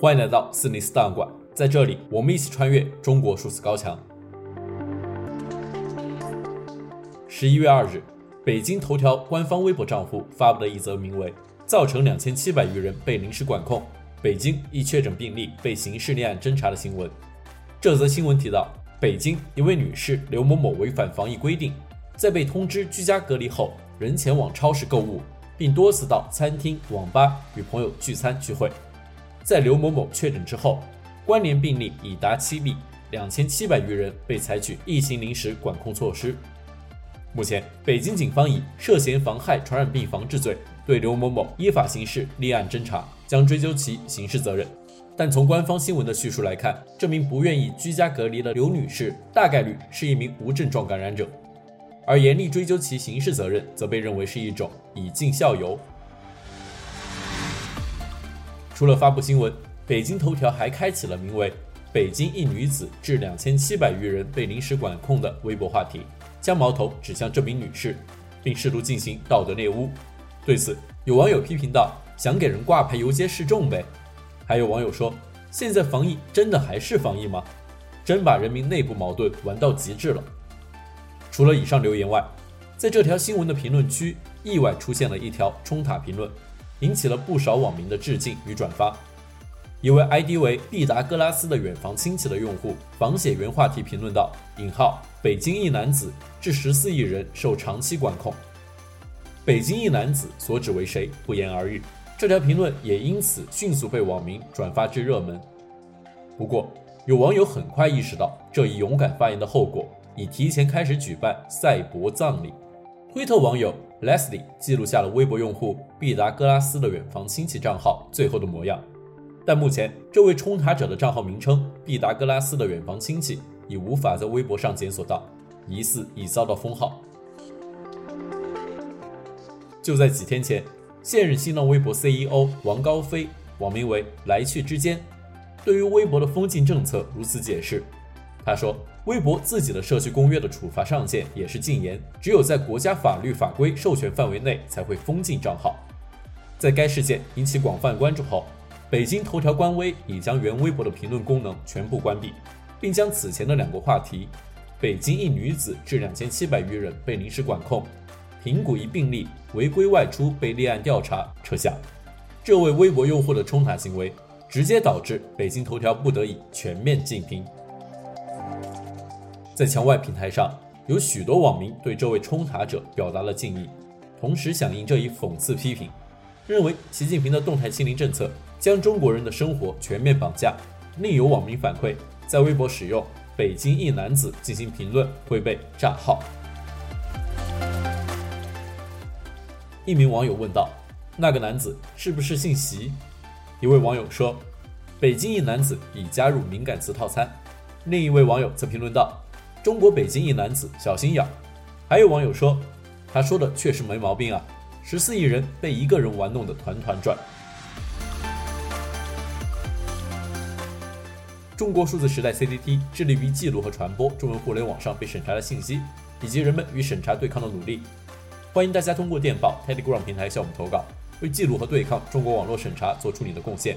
欢迎来到四零四档案馆，在这里我们一起穿越中国数字高墙。十一月二日，北京头条官方微博账户发布了一则名为“造成两千七百余人被临时管控，北京一确诊病例被刑事立案侦查”的新闻。这则新闻提到，北京一位女士刘某某违反防疫规定，在被通知居家隔离后，仍前往超市购物，并多次到餐厅、网吧与朋友聚餐聚会。在刘某某确诊之后，关联病例已达七例，两千七百余人被采取疫情临时管控措施。目前，北京警方以涉嫌妨害传染病防治罪对刘某某依法刑事立案侦查，将追究其刑事责任。但从官方新闻的叙述来看，这名不愿意居家隔离的刘女士大概率是一名无症状感染者，而严厉追究其刑事责任，则被认为是一种以儆效尤。除了发布新闻，北京头条还开启了名为“北京一女子致两千七百余人被临时管控”的微博话题，将矛头指向这名女士，并试图进行道德猎污。对此，有网友批评道：“想给人挂牌游街示众呗。”还有网友说：“现在防疫真的还是防疫吗？真把人民内部矛盾玩到极致了。”除了以上留言外，在这条新闻的评论区意外出现了一条冲塔评论，引起了不少网民的致敬与转发。一位 ID 为毕达哥拉斯的远房亲戚的用户仿写原话题评论道：“引号北京一男子致十四亿人受长期管控。”北京一男子所指为谁，不言而喻。这条评论也因此迅速被网民转发至热门。不过，有网友很快意识到这一勇敢发言的后果，已提前开始举办赛博葬礼。推特网友 Leslie 记录下了微博用户毕达哥拉斯的远房亲戚账号最后的模样。但目前，这位冲塔者的账号名称“毕达哥拉斯的远房亲戚”已无法在微博上检索到，疑似已遭到封号。就在几天前。现任新浪微博 CEO 王高飞，网名为“来去之间”，对于微博的封禁政策如此解释：“他说，微博自己的社区公约的处罚上限也是禁言，只有在国家法律法规授权范围内才会封禁账号。”在该事件引起广泛关注后，北京头条官微已将原微博的评论功能全部关闭，并将此前的两个话题：“北京一女子致两千七百余人被临时管控。”苹果一病例违规外出被立案调查撤下，这位微博用户的冲塔行为，直接导致北京头条不得已全面禁评。在墙外平台上，有许多网民对这位冲塔者表达了敬意，同时响应这一讽刺批评，认为习近平的动态清零政策将中国人的生活全面绑架。另有网民反馈，在微博使用“北京一男子”进行评论会被炸号。一名网友问道：“那个男子是不是姓习？”一位网友说：“北京一男子已加入敏感词套餐。”另一位网友则评论道：“中国北京一男子小心眼。”还有网友说：“他说的确实没毛病啊，十四亿人被一个人玩弄得团团转。”中国数字时代 CCT 致力于记录和传播中文互联网上被审查的信息，以及人们与审查对抗的努力。欢迎大家通过电报 Telegram 平台向我们投稿，为记录和对抗中国网络审查做出你的贡献。